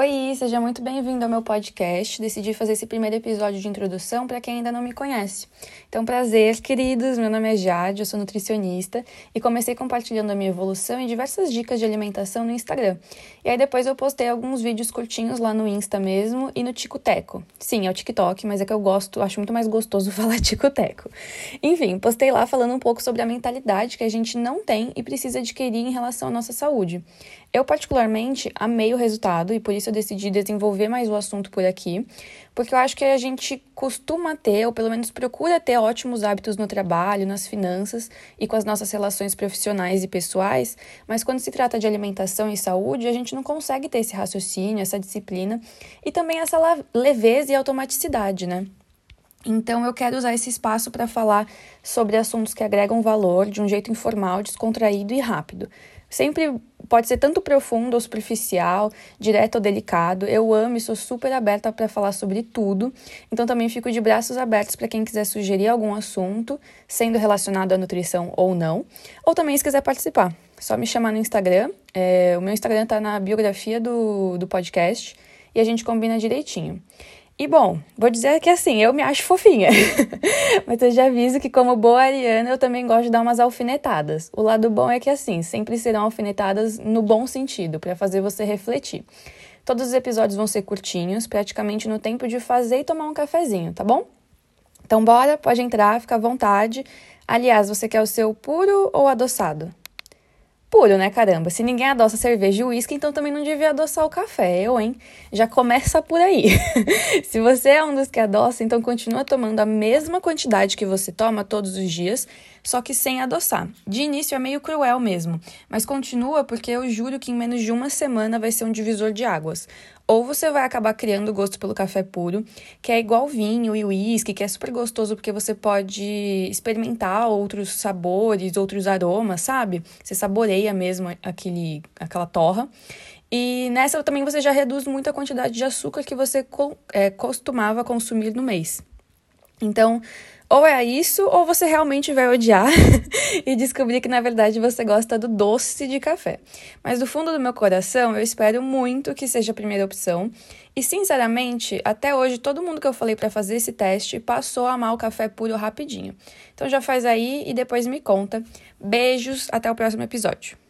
Oi, seja muito bem-vindo ao meu podcast. Decidi fazer esse primeiro episódio de introdução para quem ainda não me conhece. Então, prazer, queridos. Meu nome é Jade, eu sou nutricionista e comecei compartilhando a minha evolução e diversas dicas de alimentação no Instagram. E aí depois eu postei alguns vídeos curtinhos lá no Insta mesmo e no Ticoteco. Sim, é o TikTok, mas é que eu gosto, acho muito mais gostoso falar Ticoteco. Enfim, postei lá falando um pouco sobre a mentalidade que a gente não tem e precisa adquirir em relação à nossa saúde. Eu, particularmente, amei o resultado e por isso eu decidi desenvolver mais o assunto por aqui, porque eu acho que a gente costuma ter, ou pelo menos procura ter ótimos hábitos no trabalho, nas finanças e com as nossas relações profissionais e pessoais, mas quando se trata de alimentação e saúde, a gente não consegue ter esse raciocínio, essa disciplina e também essa leveza e automaticidade, né? Então, eu quero usar esse espaço para falar sobre assuntos que agregam valor de um jeito informal, descontraído e rápido. Sempre pode ser tanto profundo ou superficial, direto ou delicado. Eu amo e sou super aberta para falar sobre tudo. Então também fico de braços abertos para quem quiser sugerir algum assunto, sendo relacionado à nutrição ou não, ou também se quiser participar. Só me chamar no Instagram. É, o meu Instagram está na biografia do, do podcast e a gente combina direitinho. E bom, vou dizer que assim, eu me acho fofinha. Mas eu já aviso que, como boa ariana, eu também gosto de dar umas alfinetadas. O lado bom é que, assim, sempre serão alfinetadas no bom sentido, para fazer você refletir. Todos os episódios vão ser curtinhos, praticamente no tempo de fazer e tomar um cafezinho, tá bom? Então, bora, pode entrar, fica à vontade. Aliás, você quer o seu puro ou adoçado? Puro, né, caramba? Se ninguém adoça cerveja e uísque, então também não devia adoçar o café, eu, hein? Já começa por aí. Se você é um dos que adoça, então continua tomando a mesma quantidade que você toma todos os dias, só que sem adoçar. De início é meio cruel mesmo, mas continua porque eu juro que em menos de uma semana vai ser um divisor de águas. Ou você vai acabar criando gosto pelo café puro, que é igual vinho e uísque, que é super gostoso porque você pode experimentar outros sabores, outros aromas, sabe? Você saboreia mesmo aquele, aquela torra. E nessa também você já reduz muito a quantidade de açúcar que você é, costumava consumir no mês. Então, ou é isso, ou você realmente vai odiar e descobrir que na verdade você gosta do doce de café. Mas do fundo do meu coração, eu espero muito que seja a primeira opção. E sinceramente, até hoje todo mundo que eu falei para fazer esse teste passou a amar o café puro rapidinho. Então já faz aí e depois me conta. Beijos, até o próximo episódio.